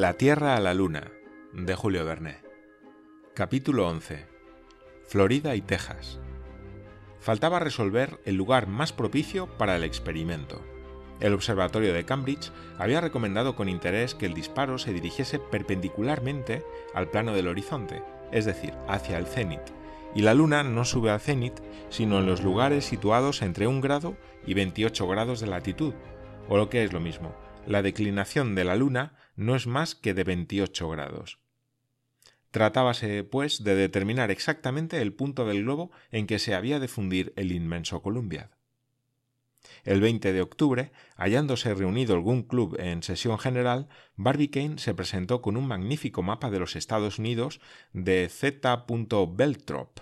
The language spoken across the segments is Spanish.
La Tierra a la Luna, de Julio Verne. Capítulo 11. Florida y Texas. Faltaba resolver el lugar más propicio para el experimento. El observatorio de Cambridge había recomendado con interés que el disparo se dirigiese perpendicularmente al plano del horizonte, es decir, hacia el cenit, y la Luna no sube al cenit, sino en los lugares situados entre un grado y 28 grados de latitud, o lo que es lo mismo, la declinación de la Luna no es más que de 28 grados. Tratábase, pues, de determinar exactamente el punto del globo en que se había de fundir el inmenso Columbiad. El 20 de octubre, hallándose reunido algún club en sesión general, Barbicane se presentó con un magnífico mapa de los Estados Unidos de Z. Beltrop.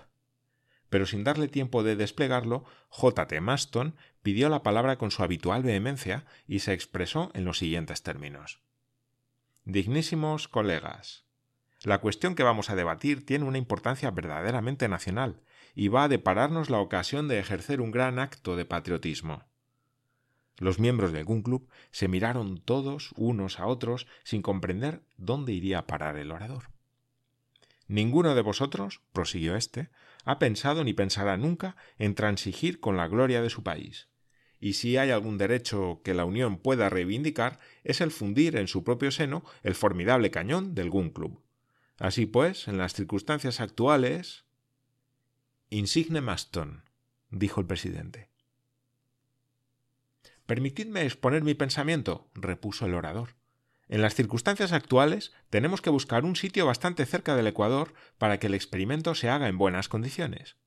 Pero sin darle tiempo de desplegarlo, J. T. Maston pidió la palabra con su habitual vehemencia y se expresó en los siguientes términos. Dignísimos colegas, la cuestión que vamos a debatir tiene una importancia verdaderamente nacional y va a depararnos la ocasión de ejercer un gran acto de patriotismo. Los miembros de algún club se miraron todos unos a otros sin comprender dónde iría a parar el orador. Ninguno de vosotros, prosiguió éste, ha pensado ni pensará nunca en transigir con la gloria de su país. Y si hay algún derecho que la Unión pueda reivindicar, es el fundir en su propio seno el formidable cañón del Gun Club. Así pues, en las circunstancias actuales. Insigne Maston, dijo el presidente. Permitidme exponer mi pensamiento, repuso el orador. En las circunstancias actuales tenemos que buscar un sitio bastante cerca del Ecuador para que el experimento se haga en buenas condiciones.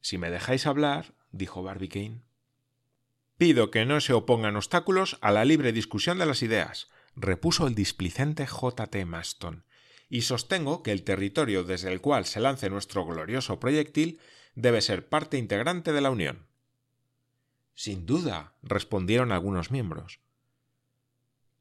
Si me dejáis hablar, dijo Barbicane. Pido que no se opongan obstáculos a la libre discusión de las ideas, repuso el displicente J. T. Maston, y sostengo que el territorio desde el cual se lance nuestro glorioso proyectil debe ser parte integrante de la Unión. Sin duda, respondieron algunos miembros.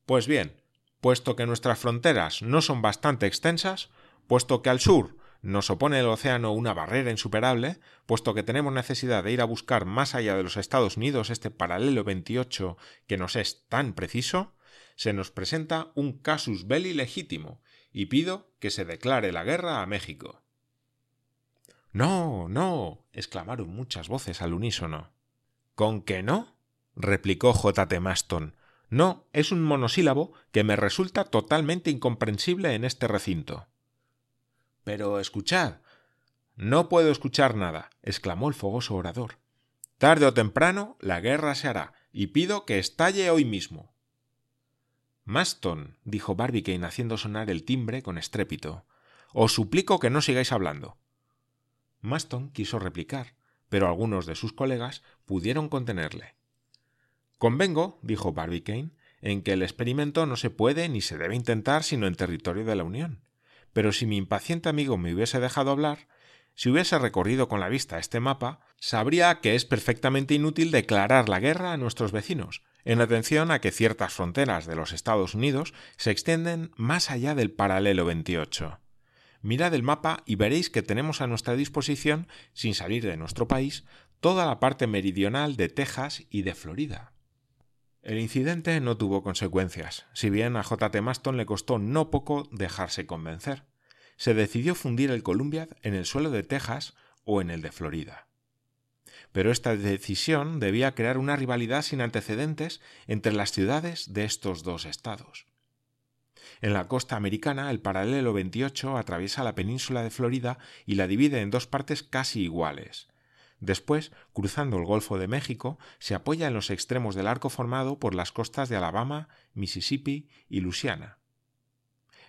Pues bien, puesto que nuestras fronteras no son bastante extensas, puesto que al sur nos opone el océano una barrera insuperable, puesto que tenemos necesidad de ir a buscar más allá de los Estados Unidos este paralelo 28 que nos es tan preciso, se nos presenta un casus belli legítimo, y pido que se declare la guerra a México. No, no. exclamaron muchas voces al unísono. ¿Con qué no? replicó J. T. Maston. No, es un monosílabo que me resulta totalmente incomprensible en este recinto. Pero escuchad. No puedo escuchar nada, exclamó el fogoso orador. Tarde o temprano la guerra se hará, y pido que estalle hoy mismo. Maston, dijo Barbicane haciendo sonar el timbre con estrépito, os suplico que no sigáis hablando. Maston quiso replicar, pero algunos de sus colegas pudieron contenerle. Convengo, dijo Barbicane, en que el experimento no se puede ni se debe intentar sino en territorio de la Unión. Pero si mi impaciente amigo me hubiese dejado hablar, si hubiese recorrido con la vista este mapa, sabría que es perfectamente inútil declarar la guerra a nuestros vecinos, en atención a que ciertas fronteras de los Estados Unidos se extienden más allá del paralelo 28. Mirad el mapa y veréis que tenemos a nuestra disposición, sin salir de nuestro país, toda la parte meridional de Texas y de Florida. El incidente no tuvo consecuencias, si bien a J. T. Maston le costó no poco dejarse convencer. Se decidió fundir el Columbia en el suelo de Texas o en el de Florida. Pero esta decisión debía crear una rivalidad sin antecedentes entre las ciudades de estos dos estados. En la costa americana, el paralelo 28 atraviesa la península de Florida y la divide en dos partes casi iguales. Después, cruzando el Golfo de México, se apoya en los extremos del arco formado por las costas de Alabama, Mississippi y Luisiana.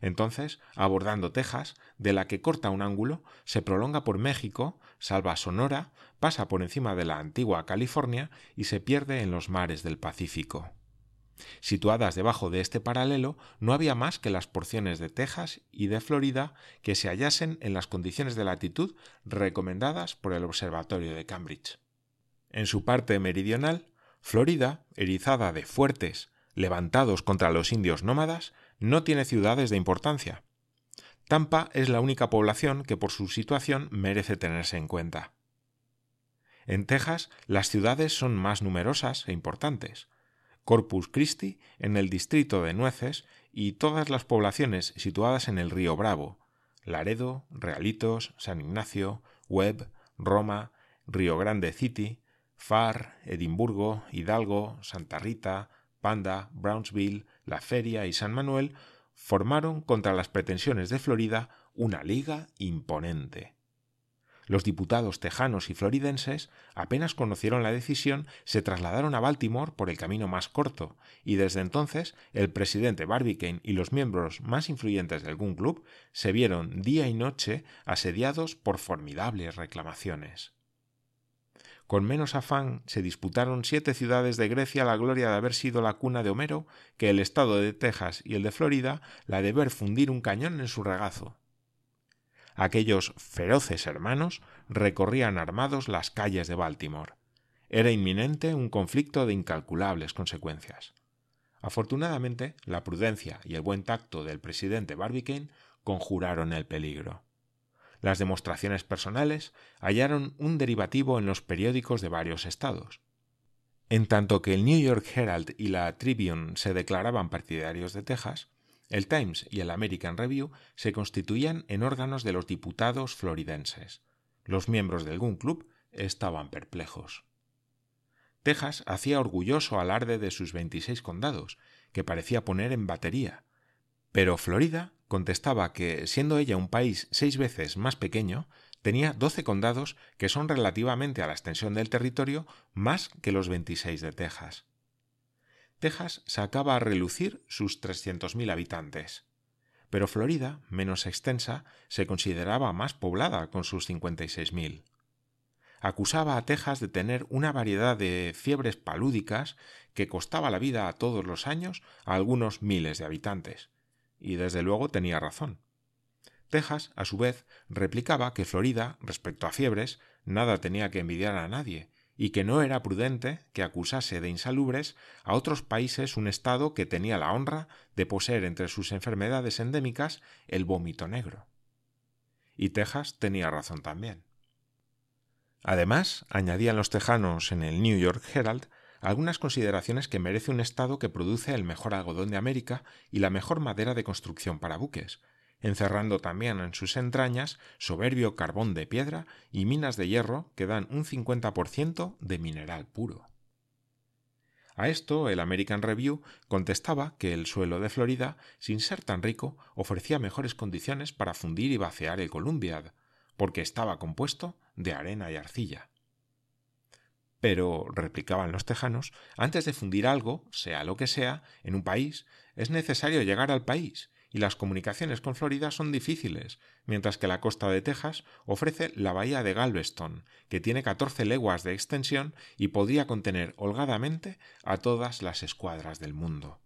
Entonces, abordando Texas, de la que corta un ángulo, se prolonga por México, salva Sonora, pasa por encima de la antigua California y se pierde en los mares del Pacífico. Situadas debajo de este paralelo, no había más que las porciones de Texas y de Florida que se hallasen en las condiciones de latitud recomendadas por el Observatorio de Cambridge. En su parte meridional, Florida, erizada de fuertes, levantados contra los indios nómadas, no tiene ciudades de importancia. Tampa es la única población que por su situación merece tenerse en cuenta. En Texas las ciudades son más numerosas e importantes. Corpus Christi en el distrito de Nueces y todas las poblaciones situadas en el río Bravo, Laredo, Realitos, San Ignacio, Webb, Roma, Río Grande City, Far, Edimburgo, Hidalgo, Santa Rita, Panda, Brownsville, La Feria y San Manuel formaron contra las pretensiones de Florida una liga imponente. Los diputados tejanos y floridenses apenas conocieron la decisión, se trasladaron a Baltimore por el camino más corto, y desde entonces el presidente Barbicane y los miembros más influyentes del Gun Club se vieron día y noche asediados por formidables reclamaciones. Con menos afán se disputaron siete ciudades de Grecia la gloria de haber sido la cuna de Homero que el estado de Texas y el de Florida la de ver fundir un cañón en su regazo. Aquellos feroces hermanos recorrían armados las calles de Baltimore. Era inminente un conflicto de incalculables consecuencias. Afortunadamente, la prudencia y el buen tacto del presidente Barbicane conjuraron el peligro. Las demostraciones personales hallaron un derivativo en los periódicos de varios estados. En tanto que el New York Herald y la Tribune se declaraban partidarios de Texas, el Times y el American Review se constituían en órganos de los diputados floridenses. Los miembros del Gun Club estaban perplejos. Texas hacía orgulloso alarde de sus 26 condados, que parecía poner en batería, pero Florida contestaba que, siendo ella un país seis veces más pequeño, tenía doce condados que son relativamente a la extensión del territorio más que los 26 de Texas. Texas sacaba a relucir sus 300.000 habitantes. Pero Florida, menos extensa, se consideraba más poblada con sus 56.000. Acusaba a Texas de tener una variedad de fiebres palúdicas que costaba la vida a todos los años a algunos miles de habitantes. Y desde luego tenía razón. Texas, a su vez, replicaba que Florida, respecto a fiebres, nada tenía que envidiar a nadie, y que no era prudente que acusase de insalubres a otros países un Estado que tenía la honra de poseer entre sus enfermedades endémicas el vómito negro. Y Texas tenía razón también. Además, añadían los tejanos en el New York Herald algunas consideraciones que merece un Estado que produce el mejor algodón de América y la mejor madera de construcción para buques, encerrando también en sus entrañas soberbio carbón de piedra y minas de hierro que dan un 50% de mineral puro. A esto el American Review contestaba que el suelo de Florida, sin ser tan rico, ofrecía mejores condiciones para fundir y vaciar el Columbiad, porque estaba compuesto de arena y arcilla. Pero, replicaban los tejanos, antes de fundir algo, sea lo que sea, en un país, es necesario llegar al país, y las comunicaciones con Florida son difíciles, mientras que la costa de Texas ofrece la bahía de Galveston, que tiene 14 leguas de extensión y podría contener holgadamente a todas las escuadras del mundo.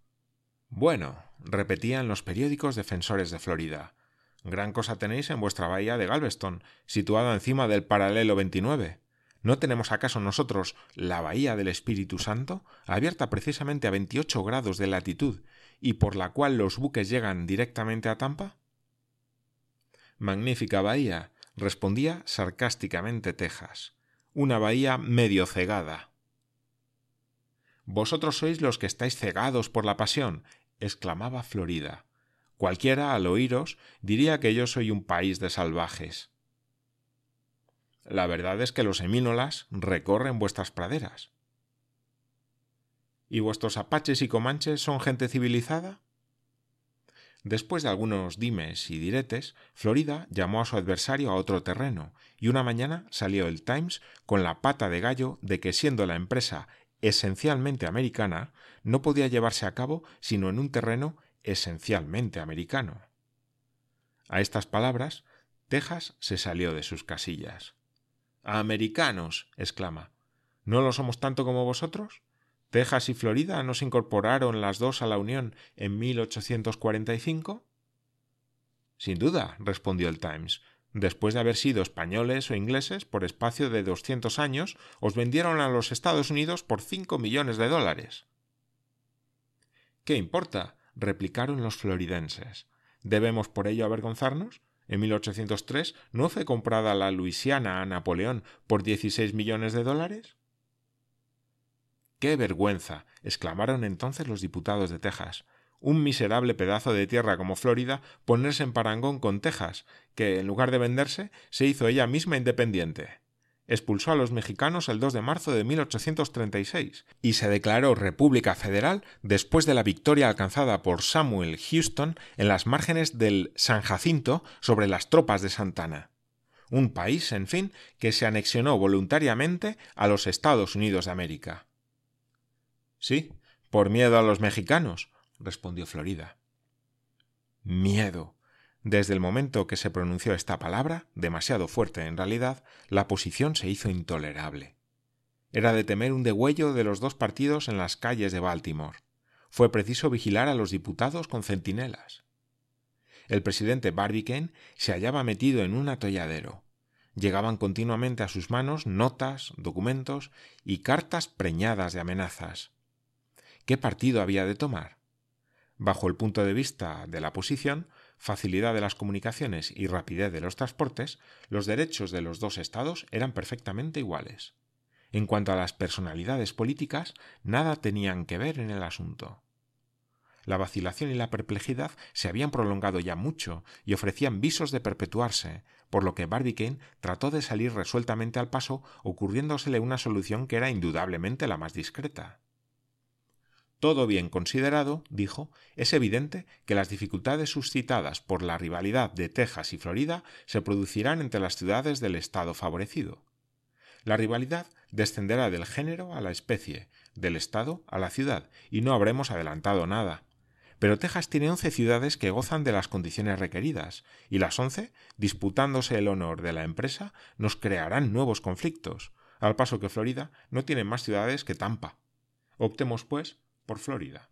Bueno, repetían los periódicos defensores de Florida. Gran cosa tenéis en vuestra bahía de Galveston, situada encima del paralelo 29. ¿No tenemos acaso nosotros la bahía del Espíritu Santo, abierta precisamente a 28 grados de latitud y por la cual los buques llegan directamente a Tampa? Magnífica bahía, respondía sarcásticamente Texas. Una bahía medio cegada. Vosotros sois los que estáis cegados por la pasión, exclamaba Florida. Cualquiera, al oíros, diría que yo soy un país de salvajes. La verdad es que los semínolas recorren vuestras praderas. ¿Y vuestros apaches y comanches son gente civilizada? Después de algunos dimes y diretes, Florida llamó a su adversario a otro terreno, y una mañana salió el Times con la pata de gallo de que siendo la empresa esencialmente americana, no podía llevarse a cabo sino en un terreno esencialmente americano. A estas palabras, Texas se salió de sus casillas. Americanos. exclama. ¿No lo somos tanto como vosotros? Texas y Florida no se incorporaron las dos a la Unión en 1845? Sin duda, respondió el Times. Después de haber sido españoles o ingleses, por espacio de doscientos años, os vendieron a los Estados Unidos por cinco millones de dólares. ¿Qué importa? replicaron los floridenses. ¿Debemos por ello avergonzarnos? En 1803 no fue comprada la Luisiana a Napoleón por dieciséis millones de dólares. ¡Qué vergüenza! exclamaron entonces los diputados de Texas. Un miserable pedazo de tierra como Florida ponerse en parangón con Texas, que, en lugar de venderse, se hizo ella misma independiente expulsó a los mexicanos el 2 de marzo de 1836 y se declaró República Federal después de la victoria alcanzada por Samuel Houston en las márgenes del San Jacinto sobre las tropas de Santana. Un país, en fin, que se anexionó voluntariamente a los Estados Unidos de América. Sí, por miedo a los mexicanos, respondió Florida. Miedo. Desde el momento que se pronunció esta palabra, demasiado fuerte en realidad, la posición se hizo intolerable. Era de temer un degüello de los dos partidos en las calles de Baltimore. Fue preciso vigilar a los diputados con centinelas. El presidente Barbicane se hallaba metido en un atolladero. Llegaban continuamente a sus manos notas, documentos y cartas preñadas de amenazas. ¿Qué partido había de tomar? Bajo el punto de vista de la posición, facilidad de las comunicaciones y rapidez de los transportes, los derechos de los dos estados eran perfectamente iguales. En cuanto a las personalidades políticas, nada tenían que ver en el asunto. La vacilación y la perplejidad se habían prolongado ya mucho y ofrecían visos de perpetuarse, por lo que Barbicane trató de salir resueltamente al paso, ocurriéndosele una solución que era indudablemente la más discreta. Todo bien considerado, dijo, es evidente que las dificultades suscitadas por la rivalidad de Texas y Florida se producirán entre las ciudades del Estado favorecido. La rivalidad descenderá del género a la especie, del Estado a la ciudad, y no habremos adelantado nada. Pero Texas tiene once ciudades que gozan de las condiciones requeridas, y las once, disputándose el honor de la empresa, nos crearán nuevos conflictos, al paso que Florida no tiene más ciudades que Tampa. Optemos, pues, por Florida.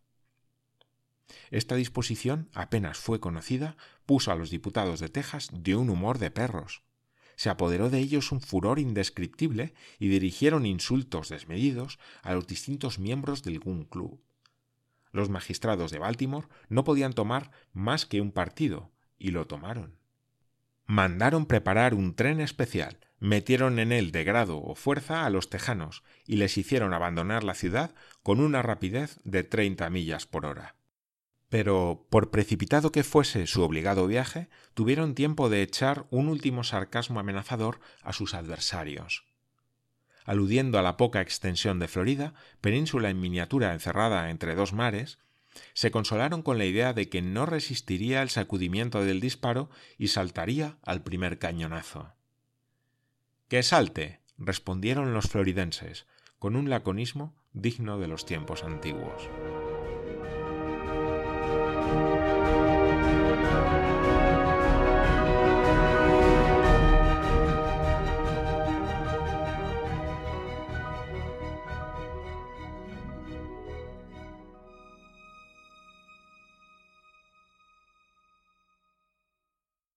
Esta disposición, apenas fue conocida, puso a los diputados de Texas de un humor de perros. Se apoderó de ellos un furor indescriptible y dirigieron insultos desmedidos a los distintos miembros del Gun Club. Los magistrados de Baltimore no podían tomar más que un partido, y lo tomaron. Mandaron preparar un tren especial, metieron en él de grado o fuerza a los tejanos y les hicieron abandonar la ciudad con una rapidez de treinta millas por hora. Pero, por precipitado que fuese su obligado viaje, tuvieron tiempo de echar un último sarcasmo amenazador a sus adversarios. Aludiendo a la poca extensión de Florida, península en miniatura encerrada entre dos mares, se consolaron con la idea de que no resistiría el sacudimiento del disparo y saltaría al primer cañonazo. Que salte, respondieron los floridenses, con un laconismo digno de los tiempos antiguos.